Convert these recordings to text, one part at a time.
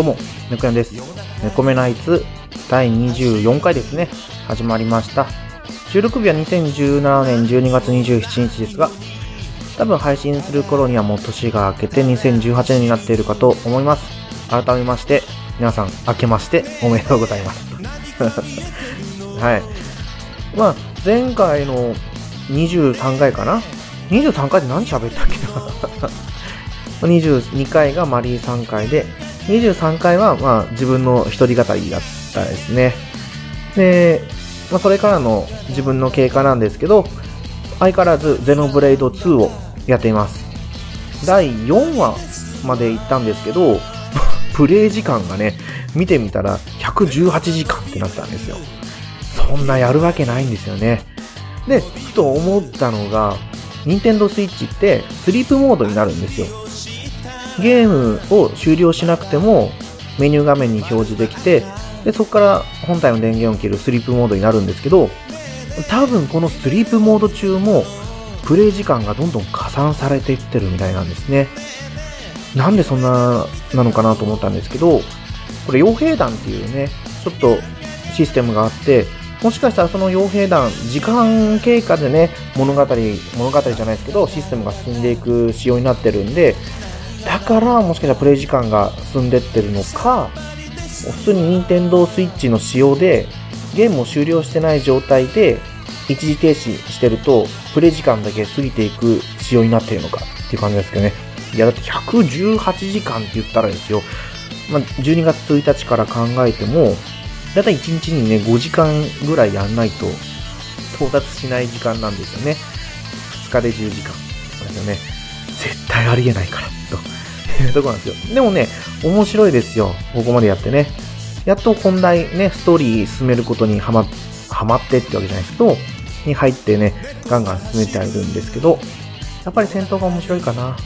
どうも、猫やんです。猫目ナイツ第24回ですね。始まりました。収録日は2017年12月27日ですが、多分配信する頃にはもう年が明けて2018年になっているかと思います。改めまして、皆さん明けましておめでとうございます。はい。まあ、前回の23回かな ?23 回で何喋ったっけな？22回がマリー3回で、23回は、まあ、自分の一人語りだったですね。で、まあ、それからの自分の経過なんですけど、相変わらずゼノブレイド2をやっています。第4話まで行ったんですけど、プレイ時間がね、見てみたら118時間ってなったんですよ。そんなやるわけないんですよね。で、ふと思ったのが、任天堂 switch ってスリープモードになるんですよ。ゲームを終了しなくてもメニュー画面に表示できて、で、そこから本体の電源を切るスリープモードになるんですけど、多分このスリープモード中もプレイ時間がどんどん加算されていってるみたいなんですね。なんでそんななのかなと思ったんですけど、これ傭兵団っていうね、ちょっとシステムがあって、もしかしたらその傭兵団、時間経過でね、物語、物語じゃないですけど、システムが進んでいく仕様になってるんで、だからもしかしたらプレイ時間が進んでってるのか、普通に Nintendo Switch の仕様でゲームを終了してない状態で一時停止してるとプレイ時間だけ過ぎていく仕様になってるのかっていう感じですけどね。いやだって118時間って言ったらですよ。まあ、12月1日から考えても、だいたい1日にね、5時間ぐらいやんないと到達しない時間なんですよね。2日で10時間。ですよね。絶対ありえないから。というとこなんですよ。でもね、面白いですよ。ここまでやってね。やっと本題ね、ストーリー進めることにはま、はまってってわけじゃないですけど、に入ってね、ガンガン進めてはいるんですけど、やっぱり戦闘が面白いかな。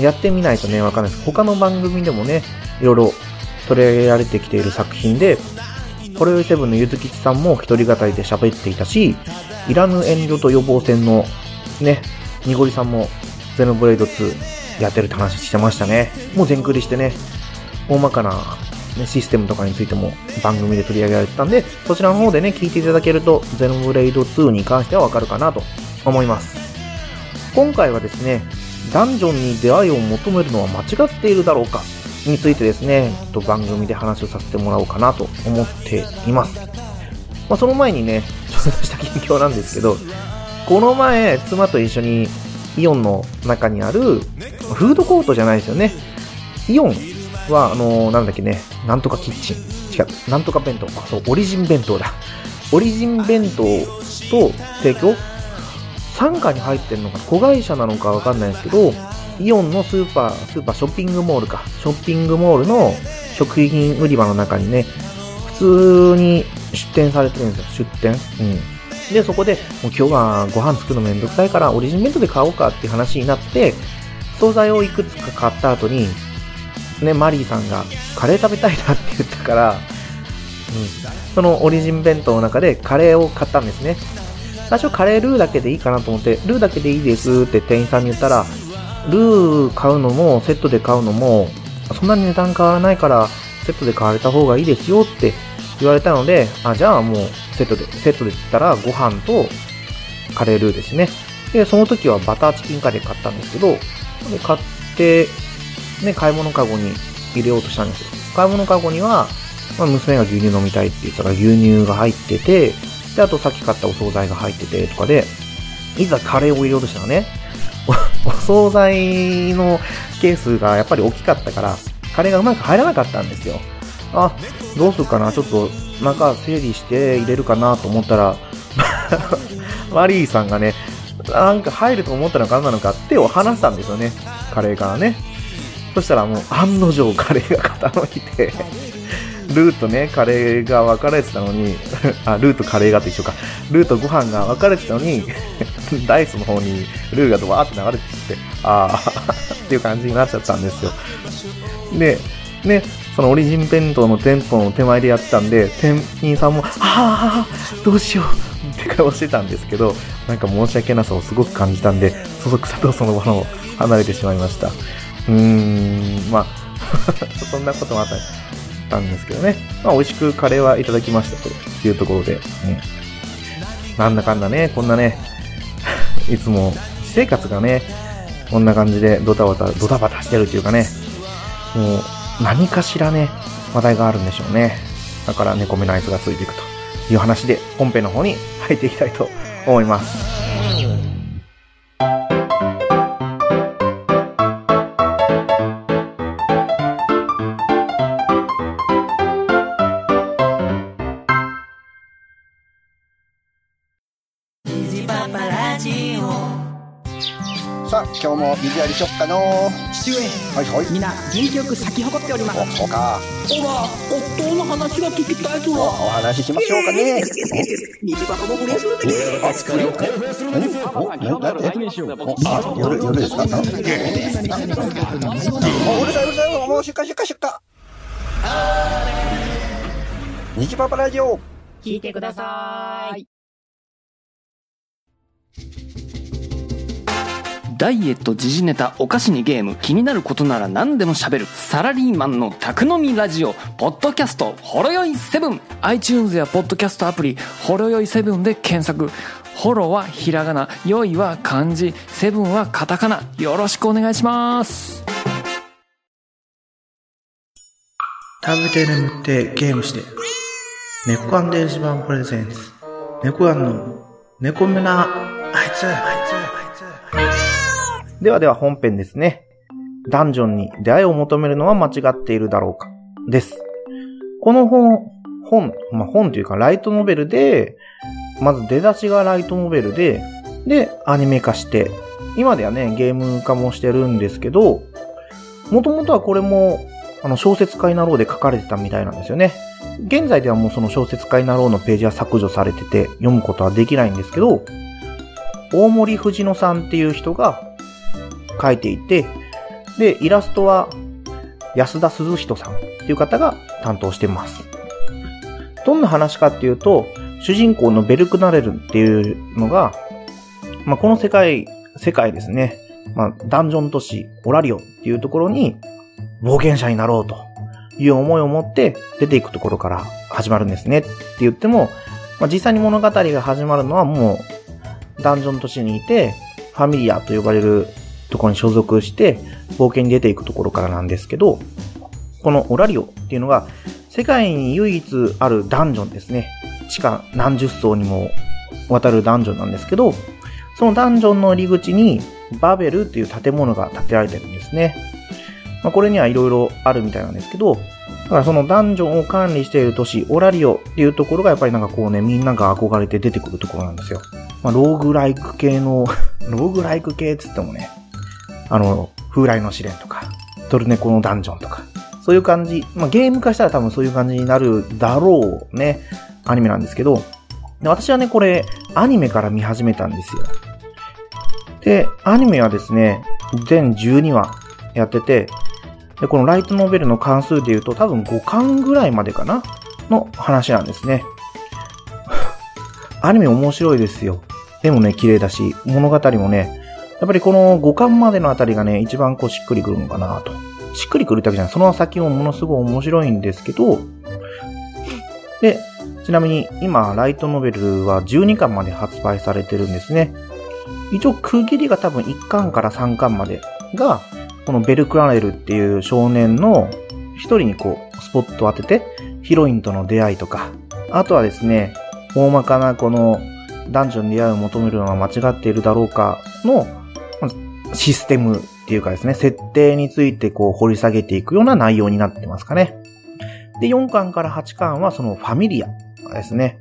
やってみないとね、わかんないです。他の番組でもね、いろいろ取り上げられてきている作品で、これよりセブンのゆずきちさんも一人語りで喋っていたし、いらぬ遠慮と予防戦のね、にごりさんもゼノブレイド2やってるって話してましたね。もう全クリしてね、大まかな、ね、システムとかについても番組で取り上げられてたんで、そちらの方でね、聞いていただけると、ゼノブレイド2に関してはわかるかなと思います。今回はですね、ダンジョンに出会いを求めるのは間違っているだろうかについてですね、と番組で話をさせてもらおうかなと思っています。まあ、その前にね、ちょっとした近況なんですけど、この前、妻と一緒にイオンの中にある、フードコートじゃないですよね。イオンは、あのー、なんだっけね、なんとかキッチン。違う、なんとか弁当。あ、そう、オリジン弁当だ。オリジン弁当と提供？傘下に入ってるのか、子会社なのかわかんないですけど、イオンのスーパー、スーパーショッピングモールか。ショッピングモールの食品売り場の中にね、普通に出店されてるんですよ。出店？うん。で、そこで、もう今日はご飯作るのめんどくさいから、オリジン弁当で買おうかっていう話になって、惣菜をいくつか買った後に、ね、マリーさんが、カレー食べたいなって言ったから、うん、そのオリジン弁当の中でカレーを買ったんですね。最初カレールーだけでいいかなと思って、ルーだけでいいですって店員さんに言ったら、ルー買うのもセットで買うのも、そんなに値段変わらないから、セットで買われた方がいいですよって言われたので、あ、じゃあもうセットで、セットで言ったらご飯とカレールーですね。で、その時はバターチキンカレー買ったんですけど、で買って、ね、買い物かごに入れようとしたんですよ。買い物かごには、まあ、娘が牛乳飲みたいって言ったら牛乳が入ってて、で、あとさっき買ったお惣菜が入っててとかで、いざカレーを入れようとしたらね、お惣菜のケースがやっぱり大きかったから、カレーがうまく入らなかったんですよ。あ、どうするかな？ちょっと中整理して入れるかなと思ったら、マリーさんがね、なんか入ると思ったのか何なのか手を離したんですよね。カレーからね。そしたらもう案の定カレーが傾いてルーとね、カレーが分かれてたのに、あ、ルーとカレーがと一緒か。ルーとご飯が分かれてたのに、ダイスの方にルーがドワーって流れてきて、ああっていう感じになっちゃったんですよ。で、ね、そのオリジン弁当の店舗の手前でやってたんで、店員さんも、ああ、どうしようって顔してたんですけど、なんか申し訳なさをすごく感じたんで、そそくさとその場の離れてしまいました。うーん、まあ、そんなこともあったんですけどね。まあ、美味しくカレーはいただきましたというところで、うん。なんだかんだね、こんなね、いつも私生活がね、こんな感じでドタバタ、ドタバタしてるっていうかね、もう何かしらね、話題があるんでしょうね。だから猫目のあいつがついていくという話で本編の方に入っていきたいと思います。今日も水やりしよっかの。父上はいはい。みんな元気よく咲き誇っております。おそうか。ほら夫の話が聞きたいとはお話ししましょうかね。水場もご練習の時疲れを解放するんですあ夜夜ですかおうるさいうるさいもう出荷出荷出荷虹パパラジオ聞いてくださいダイエット、時事ネタ、お菓子にゲーム、気になることなら何でも喋る、サラリーマンの宅飲みラジオ、ポッドキャスト、ほろよい7。iTunes やポッドキャストアプリ、ほろよい7で検索。ホロはひらがな、よいは漢字、セブンはカタカナ。よろしくお願いします。食べて眠ってゲームして。猫アン電子版プレゼンツ。猫アンの猫目な、あいつ。ではでは本編ですね。ダンジョンに出会いを求めるのは間違っているだろうかです。この本、本、まあ、本というかライトノベルで、まず出だしがライトノベルで、で、アニメ化して、今ではね、ゲーム化もしてるんですけど、もともとはこれも、あの、小説家になろうで書かれてたみたいなんですよね。現在ではもうその小説家になろうのページは削除されてて、読むことはできないんですけど、大森藤野さんっていう人が、描いていて、で、イラストは安田鈴人さんっていう方が担当してます。どんな話かっていうと、主人公のベルクナレルっていうのが、まあ、この世界、世界ですね。まあ、ダンジョン都市、オラリオっていうところに、冒険者になろうという思いを持って出ていくところから始まるんですねって言っても、まあ、実際に物語が始まるのはもう、ダンジョン都市にいて、ファミリアと呼ばれるところに所属して冒険に出ていくところからなんですけど、このオラリオっていうのが世界に唯一あるダンジョンですね。地下何十層にも渡るダンジョンなんですけど、そのダンジョンの入り口にバベルっていう建物が建てられてるんですね。まあ、これにはいろいろあるみたいなんですけど、だからそのダンジョンを管理している都市、オラリオっていうところがやっぱりなんかこうね、みんなが憧れて出てくるところなんですよ。まあ、ローグライク系の ローグライク系って言ってもね、あの、風来の試練とか、トルネコのダンジョンとか、そういう感じ、まあ、ゲーム化したら多分そういう感じになるだろうね、アニメなんですけど、私はね、これ、アニメから見始めたんですよ。で、アニメはですね、全12話やってて、で、このライトノベルの関数で言うと多分5巻ぐらいまでかな？の話なんですね。アニメ面白いですよ。絵もね、綺麗だし、物語もね、やっぱりこの五感までのあたりがね、一番こうしっくりくるのかなと。しっくりくるだけじゃない。その先もものすごい面白いんですけど、で、ちなみに今、ライトノベルは12巻まで発売されてるんですね。一応区切りが多分1巻から3巻までが、このベルクラネルっていう少年の一人にこう、スポットを当てて、ヒロインとの出会いとか、あとはですね、大まかなこのダンジョンに出会いを求めるのは間違っているだろうかのシステムっていうかですね、設定についてこう掘り下げていくような内容になってますかね。で、4巻から8巻はそのファミリアですね。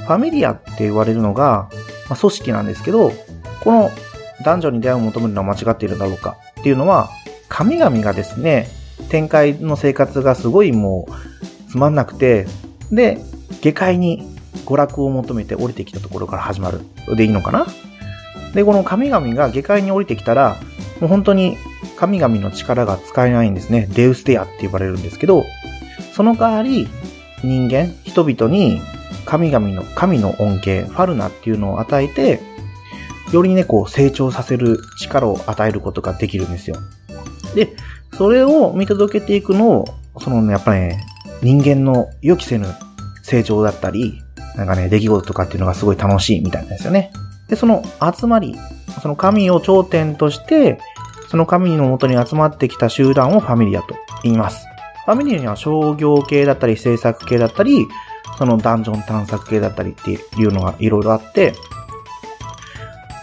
ファミリアって言われるのが、まあ、組織なんですけど、この男女に出会いを求めるのは間違っているだろうかっていうのは、神々がですね、展開の生活がすごいもう、つまんなくて、で、下界に娯楽を求めて降りてきたところから始まる。でいいのかなで、この神々が下界に降りてきたら、もう本当に神々の力が使えないんですね。デウステアって呼ばれるんですけど、その代わり、人間、人々に神々の、神の恩恵、ファルナっていうのを与えて、よりね、こう成長させる力を与えることができるんですよ。で、それを見届けていくのを、そのね、やっぱりね、人間の予期せぬ成長だったり、なんかね、出来事とかっていうのがすごい楽しいみたいなんですよね。で、その集まり、その神を頂点として、その神のもとに集まってきた集団をファミリアと言います。ファミリアには商業系だったり、制作系だったり、そのダンジョン探索系だったりっていうのがいろいろあって、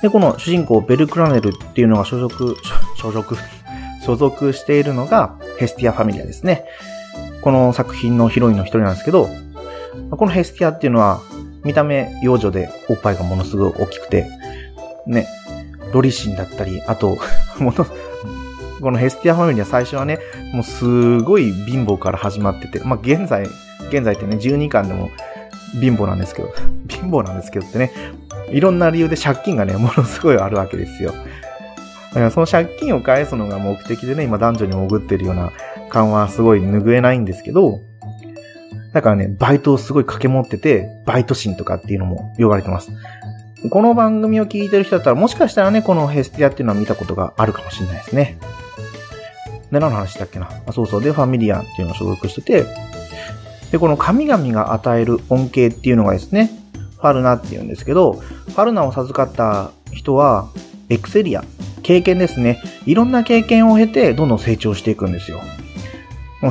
で、この主人公ベルクラネルっていうのが所属、所属、所属しているのがヘスティアファミリアですね。この作品のヒロインの一人なんですけど、このヘスティアっていうのは見た目幼女でおっぱいがものすごい大きくて、ね、ロリ神だったり、あと、もの、このヘスティアファミリアは最初はね、もうすごい貧乏から始まってて、まあ現在、現在ってね、12巻でも貧乏なんですけど、貧乏なんですけどってね、いろんな理由で借金がね、ものすごいあるわけですよ。その借金を返すのが目的でね、今男女に潜ってるような感はすごい拭えないんですけど、だからね、バイトをすごい掛け持ってて、バイト心とかっていうのも呼ばれてます。この番組を聞いてる人だったら、もしかしたらね、このヘスティアっていうのは見たことがあるかもしれないですね。で、何の話だっけな？あ、そうそう。で、ファミリアンっていうのを所属してて、で、この神々が与える恩恵っていうのがですね、ファルナっていうんですけど、ファルナを授かった人は、エクセリア、経験ですね。いろんな経験を経て、どんどん成長していくんですよ。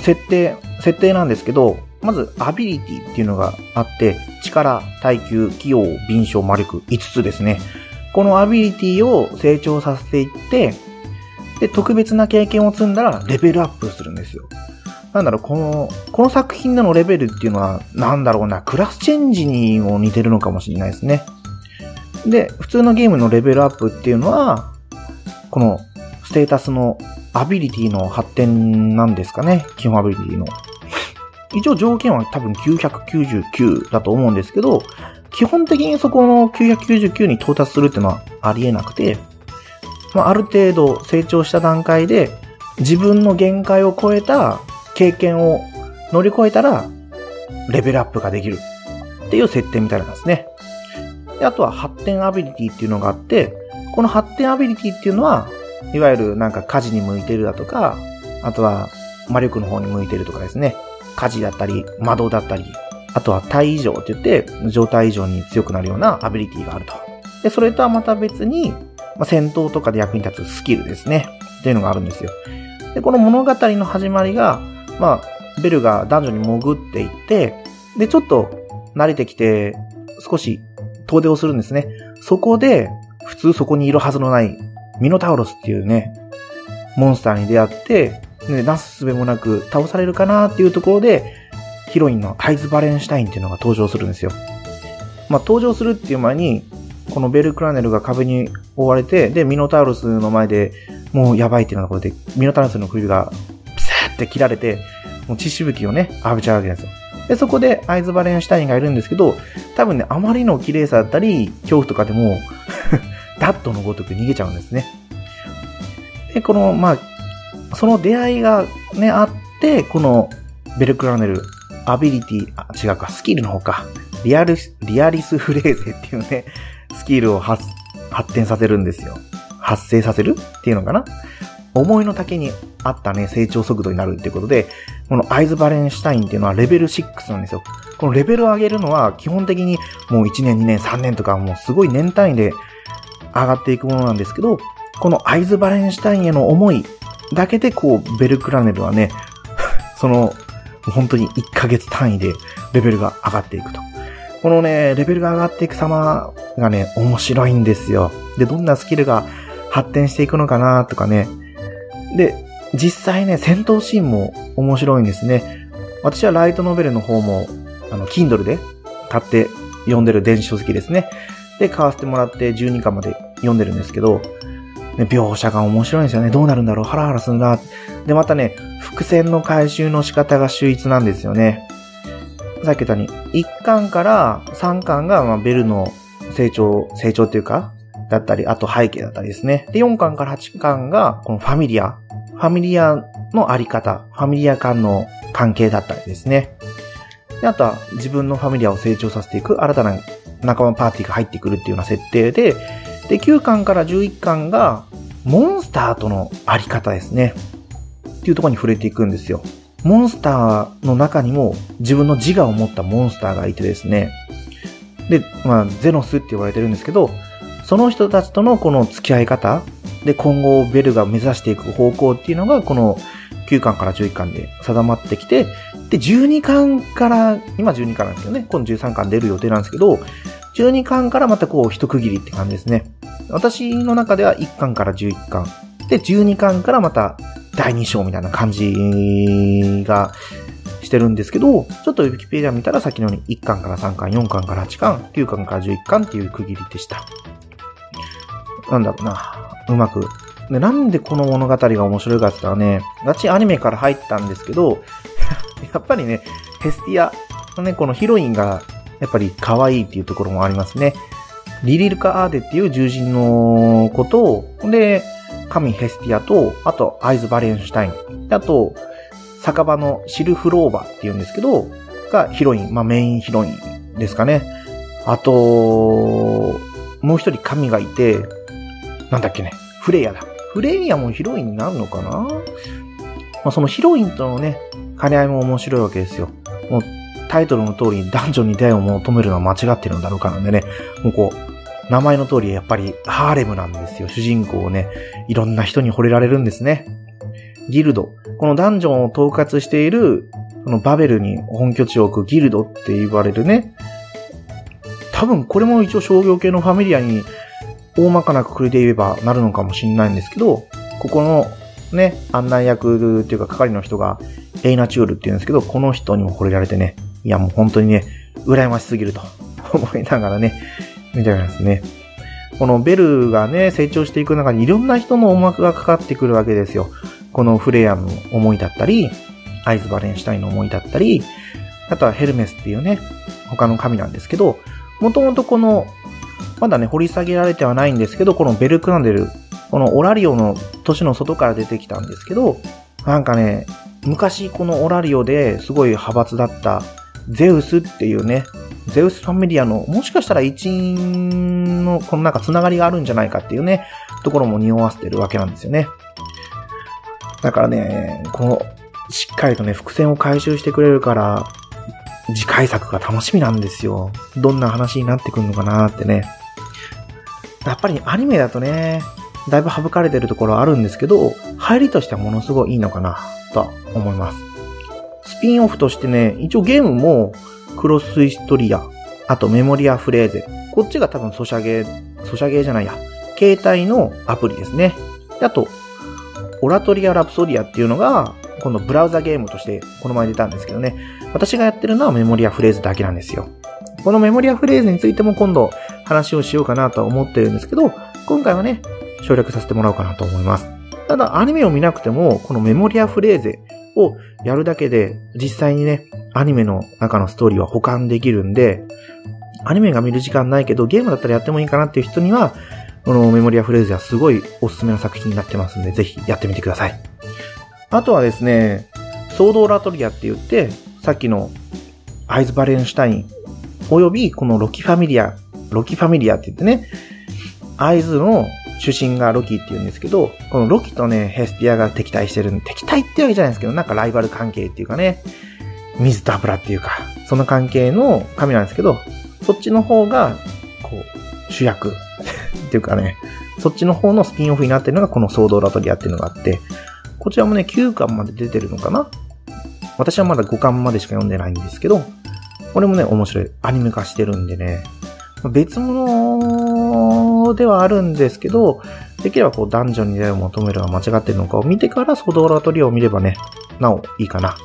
設定、設定なんですけど、まず、アビリティっていうのがあって、力、耐久、器用、敏捷、魔力、5つですね。このアビリティを成長させていって、で、特別な経験を積んだらレベルアップするんですよ。なんだろう、この、この作品でのレベルっていうのは、なんだろうな、クラスチェンジにも似てるのかもしれないですね。で、普通のゲームのレベルアップっていうのは、このステータスのアビリティの発展なんですかね。基本アビリティの。一応条件は多分999だと思うんですけど、基本的にそこの999に到達するっていうのはありえなくて、まあ、ある程度成長した段階で自分の限界を超えた経験を乗り越えたらレベルアップができるっていう設定みたいなんですね。であとは発展アビリティっていうのがあって、この発展アビリティっていうのは、いわゆるなんか家事に向いてるだとか、あとは魔力の方に向いてるとかですね。火事だったり、窓だったり、あとは体異常って言って、状態以上に強くなるようなアビリティがあると。で、それとはまた別に、まあ、戦闘とかで役に立つスキルですね。っていうのがあるんですよ。で、この物語の始まりが、まあ、ベルが男女に潜っていって、で、ちょっと慣れてきて、少し遠出をするんですね。そこで、普通そこにいるはずのないミノタウロスっていうね、モンスターに出会って、ね、なすすべもなく倒されるかなっていうところで、ヒロインのアイズ・バレンシュタインっていうのが登場するんですよ。まあ、登場するっていう前に、このベル・クラネルが壁に覆われて、で、ミノタウロスの前で、もうやばいっていうようなことで、ミノタウロスの首が、ピサーって切られて、もう血しぶきをね、浴びちゃうわけですよ。で、そこでアイズ・バレンシュタインがいるんですけど、多分ね、あまりの綺麗さだったり、恐怖とかでも ダットのごとく逃げちゃうんですね。で、この、まあ、その出会いがね、あって、このベルクラネル、アビリティ、あ、違うか、スキルの方か。リアル、リアリスフレーゼっていうね、スキルを発、発展させるんですよ。発生させる？っていうのかな？思いの丈に合ったね、成長速度になるっていうことで、このアイズバレンシュタインっていうのはレベル6なんですよ。このレベルを上げるのは基本的にもう1年、2年、3年とかもうすごい年単位で上がっていくものなんですけど、このアイズバレンシュタインへの思いだけでこう、ベルクラネルはね、その、本当に1ヶ月単位でレベルが上がっていくと。このね、レベルが上がっていく様がね、面白いんですよ。で、どんなスキルが発展していくのかなとかね。で、実際ね、戦闘シーンも面白いんですね。私はライトノベルの方も、あの、Kindle で買って読んでる電子書籍ですね。で、買わせてもらって12巻まで読んでるんですけど、ね、描写が面白いんですよね。どうなるんだろうハラハラするな。で、またね、伏線の回収の仕方が秀逸なんですよね。さっき言ったように、1巻から3巻が、ま、ベルの成長、成長っていうか、だったり、あと背景だったりですね。で、4巻から8巻が、このファミリア。ファミリアのあり方、ファミリア間の関係だったりですね。で、あとは自分のファミリアを成長させていく新たな仲間パーティーが入ってくるっていうような設定で、で、9巻から11巻が、モンスターとのあり方ですね。っていうところに触れていくんですよ。モンスターの中にも自分の自我を持ったモンスターがいてですね。で、まあ、ゼノスって言われてるんですけど、その人たちとのこの付き合い方、で、今後ベルが目指していく方向っていうのが、この9巻から11巻で定まってきて、で、12巻から、今12巻なんですけどね、今度13巻出る予定なんですけど、12巻からまたこう一区切りって感じですね。私の中では1巻から11巻。で、12巻からまた第2章みたいな感じがしてるんですけど、ちょっとウィキペディア見たらさっきのように1巻から3巻、4巻から8巻、9巻から11巻っていう区切りでした。なんだろうな。うまく。で、なんでこの物語が面白いかって言ったらね、ガチアニメから入ったんですけど、やっぱりね、ヘスティアのね、このヒロインがやっぱり可愛いっていうところもありますね。リリルカ・アーデっていう獣人のことを、で、神ヘスティアと、あとアイズ・バレンシュタイン。あと、酒場のシルフローバーっていうんですけど、がヒロイン、まあメインヒロインですかね。あと、もう一人神がいて、なんだっけね、フレイヤだ。フレイヤもヒロインになるのかな？まあそのヒロインとのね、兼ね合いも面白いわけですよ。もうタイトルの通り男女に出会いを求めるのは間違ってるんだろうかなんでね、もうこう、名前の通りやっぱりハーレムなんですよ。主人公をね、いろんな人に惚れられるんですね。ギルド。このダンジョンを統括している、このバベルに本拠地を置くギルドって言われるね。多分これも一応商業系のファミリアに大まかなくくりで言えばなるのかもしれないんですけど、ここのね、案内役っていうか係の人がエイナチュールって言うんですけど、この人にも惚れられてね、いやもう本当にね、羨ましすぎると 思いながらね、見てますね。このベルがね、成長していく中にいろんな人の思惑がかかってくるわけですよ。このフレアの思いだったり、アイズ・バレンシュタインの思いだったり、あとはヘルメスっていうね、他の神なんですけど、もともとこの、まだね、掘り下げられてはないんですけど、このベルクナデル、このオラリオの都市の外から出てきたんですけど、なんかね、昔このオラリオですごい派閥だったゼウスっていうね、ゼウスファミリアの、もしかしたら一員の、このなんかつながりがあるんじゃないかっていうね、ところも匂わせてるわけなんですよね。だからね、この、しっかりとね、伏線を回収してくれるから、次回作が楽しみなんですよ。どんな話になってくるのかなってね。やっぱりアニメだとね、だいぶ省かれてるところあるんですけど、入りとしてはものすごいいいのかな、と思います。ピンオフとしてね、一応ゲームも、クロスイストリア、あとメモリアフレーゼ。こっちが多分ソシャゲ、ソシャゲじゃないや。携帯のアプリですね。あと、オラトリアラプソディアっていうのが、今度ブラウザゲームとしてこの前出たんですけどね。私がやってるのはメモリアフレーズだけなんですよ。このメモリアフレーズについても今度話をしようかなとは思ってるんですけど、今回はね、省略させてもらおうかなと思います。ただ、アニメを見なくても、このメモリアフレーゼをやるだけで、実際にね、アニメの中のストーリーは保管できるんで、アニメが見る時間ないけど、ゲームだったらやってもいいかなっていう人には、このメモリアフレーゼはすごいおすすめの作品になってますんで、ぜひやってみてください。あとはですね、ソードオラトリアって言って、さっきのアイズ・バレンシュタイン、およびこのロキファミリア、ロキファミリアって言ってね、アイズの主神がロキって言うんですけど、このロキとね、ヘスティアが敵対してる、敵対ってわけじゃないんですけど、なんかライバル関係っていうかね、水と油っていうか、その関係の神なんですけど、そっちの方が、こう、主役 っていうかね、そっちの方のスピンオフになってるのがこのソードラトリアっていうのがあって、こちらもね、9巻まで出てるのかな？私はまだ5巻までしか読んでないんですけど、これもね、面白い。アニメ化してるんでね、別物ではあるんですけど、できればこうダンジョンに出会いを求めるが間違ってるのかを見てからソドーラトリアを見ればね、なおいいかな。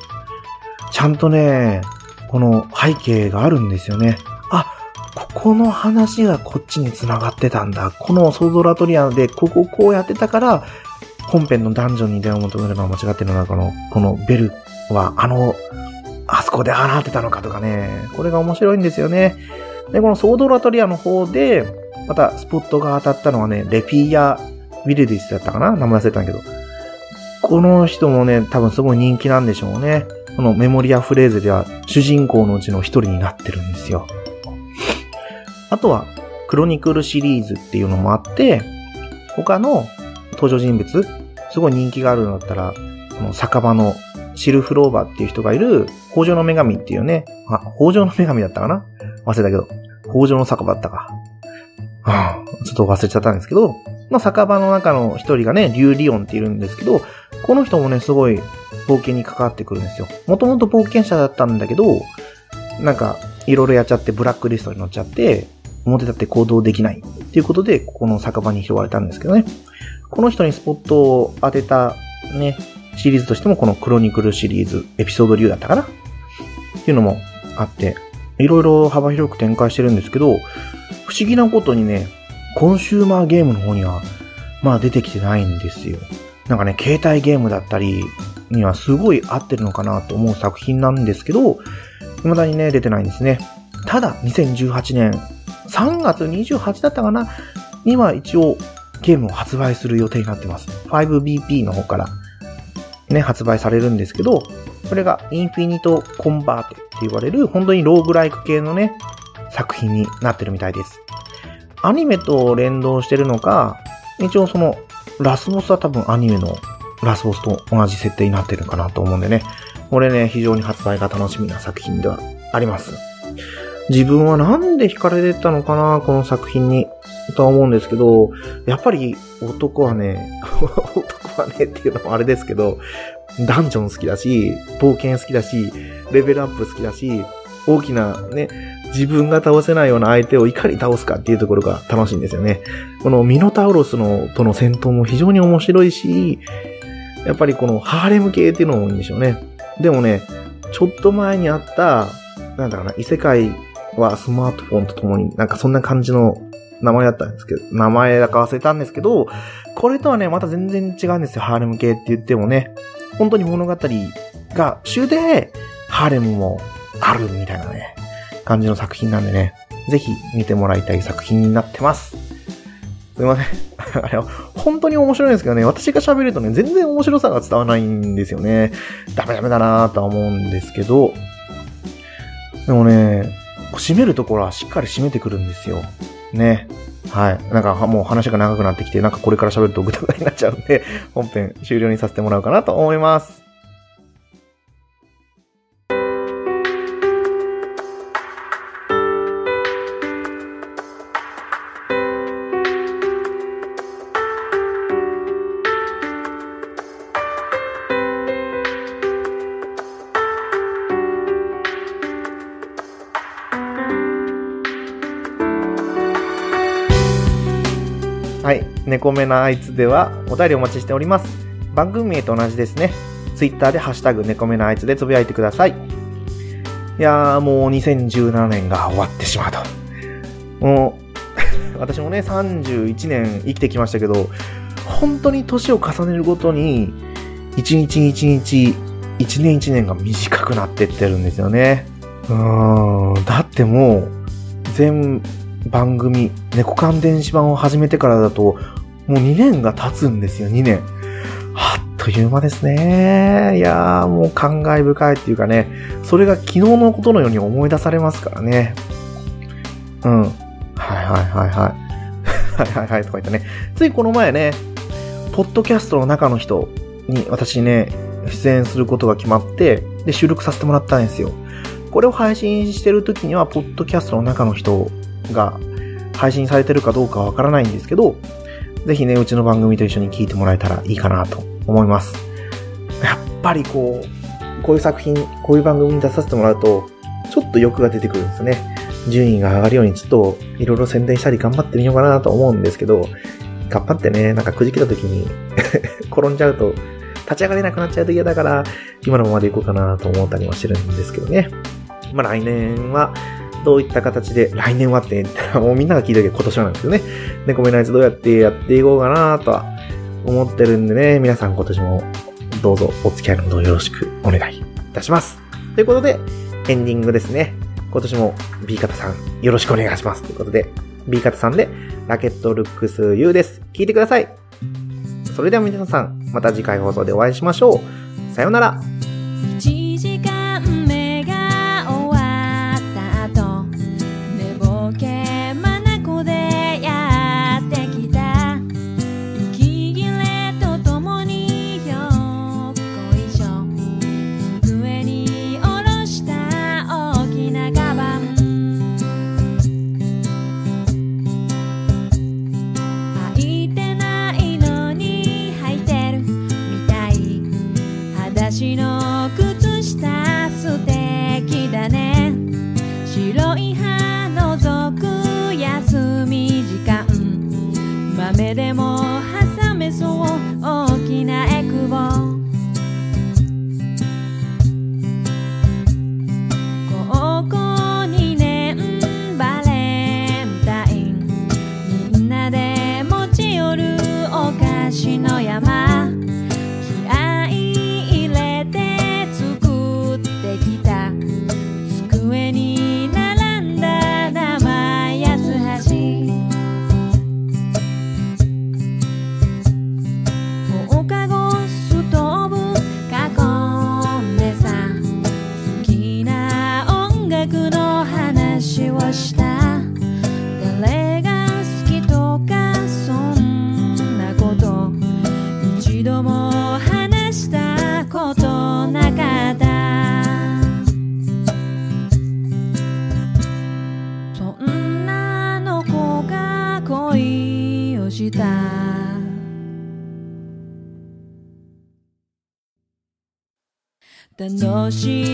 ちゃんとね、この背景があるんですよね。あ、ここの話がこっちに繋がってたんだ。このソードラトリアでこここうやってたから、本編のダンジョンに出会いを求めるのは間違ってるのかの、このベルはあの、あそこでああなってたのかとかね、これが面白いんですよね。で、このソードラトリアの方で、またスポットが当たったのはね、レピーヤ・ウィルディスだったかな？名前忘れたんだけど。この人もね、多分すごい人気なんでしょうね。このメモリアフレーズでは主人公のうちの一人になってるんですよ。あとは、クロニクルシリーズっていうのもあって、他の登場人物、すごい人気があるのだったら、この酒場のシルフローバーっていう人がいる、北条の女神っていうね、あ、北条の女神だったかな？忘れたけど、北条の酒場だったか。はあ、ちょっと忘れちゃったんですけど、まあ、酒場の中の一人がね、リュウリオンっているんですけど、この人もね、すごい冒険に関わってくるんですよ。もともと冒険者だったんだけど、なんか、いろいろやっちゃってブラックリストに乗っちゃって、表立って行動できないっていうことで、ここの酒場に拾われたんですけどね。この人にスポットを当てたね、シリーズとしてもこのクロニクルシリーズ、エピソード流だったかな？っていうのもあって、いろいろ幅広く展開してるんですけど、不思議なことにね、コンシューマーゲームの方には、まあ出てきてないんですよ。なんかね、携帯ゲームだったりにはすごい合ってるのかなと思う作品なんですけど、未だにね、出てないんですね。ただ、2018年3月28だったかな？には一応ゲームを発売する予定になってます。5BP の方からね、発売されるんですけど、これがインフィニットコンバートって言われる本当にローグライク系のね、作品になってるみたいです。アニメと連動してるのか、一応そのラスボスは多分アニメのラスボスと同じ設定になってるかなと思うんでね。これね、非常に発売が楽しみな作品ではあります。自分はなんで惹かれてたのかな、この作品に。とは思うんですけど、やっぱり男はね、男はねっていうのもあれですけど、ダンジョン好きだし、冒険好きだし、レベルアップ好きだし、大きなね、自分が倒せないような相手をいかに倒すかっていうところが楽しいんですよね。このミノタウロスのとの戦闘も非常に面白いし、やっぱりこのハーレム系っていうのもいいんでしょうね。でもね、ちょっと前にあった、なんだろうな、異世界はスマートフォンとともに、なんかそんな感じの名前だったんですけど、名前だか忘れたんですけど、これとはね、また全然違うんですよ、ハーレム系って言ってもね。本当に物語が主で、ハーレムもあるみたいなね、感じの作品なんでね、ぜひ見てもらいたい作品になってます。すいません。あれは、本当に面白いんですけどね、私が喋るとね、全然面白さが伝わらないんですよね。ダメダメだなぁとは思うんですけど、でもね、締めるところはしっかり締めてくるんですよ。ね。はい。なんかもう話が長くなってきて、なんかこれから喋るとグダグダになっちゃうんで、本編終了にさせてもらおうかなと思います。猫目なあいつではお便りお待ちしております。番組名と同じですね。ツイッターでハッシュタグ猫目なあいつでつぶやいてください。いやーもう2017年が終わってしまうと。もう、私もね、31年生きてきましたけど、本当に年を重ねるごとに、一日一日、一年一年が短くなってってるんですよね。うーん、だってもう、全番組、猫缶電子版を始めてからだと、もう2年が経つんですよ、2年。あっという間ですね。いやー、もう感慨深いっていうかね、それが昨日のことのように思い出されますからね。うん。はいはいはいはい。はいはいはいとか言ったね。ついこの前ね、ポッドキャストの中の人に私ね、出演することが決まって、で、収録させてもらったんですよ。これを配信してる時には、ポッドキャストの中の人が配信されてるかどうかわからないんですけど、ぜひね、うちの番組と一緒に聞いてもらえたらいいかなと思います。やっぱりこう、こういう作品、こういう番組に出させてもらうと、ちょっと欲が出てくるんですね。順位が上がるようにちょっといろいろ宣伝したり頑張ってみようかなと思うんですけど、頑張ってね、なんかくじけた時に 転んじゃうと、立ち上がれなくなっちゃうと嫌だから、今のままでいこうかなと思ったりもしてるんですけどね。まあ来年は、どういった形で、来年はって言ったら、もうみんなが聞いたけど今年はなんですよね。猫目のやつどうやってやっていこうかなとは思ってるんでね、皆さん今年もどうぞお付き合いのほどよろしくお願いいたします。ということで、エンディングですね。今年も B 型さんよろしくお願いします。ということで、B 型さんでラケットルックス U です。聞いてください。それでは皆さん、また次回放送でお会いしましょう。さようなら。し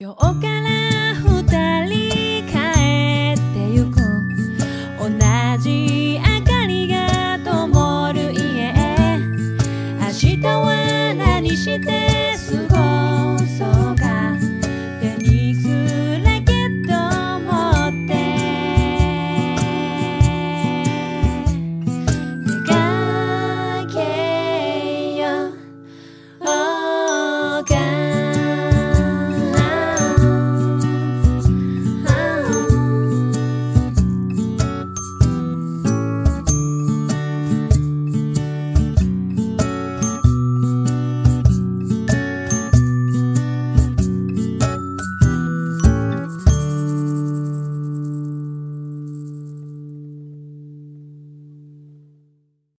今日から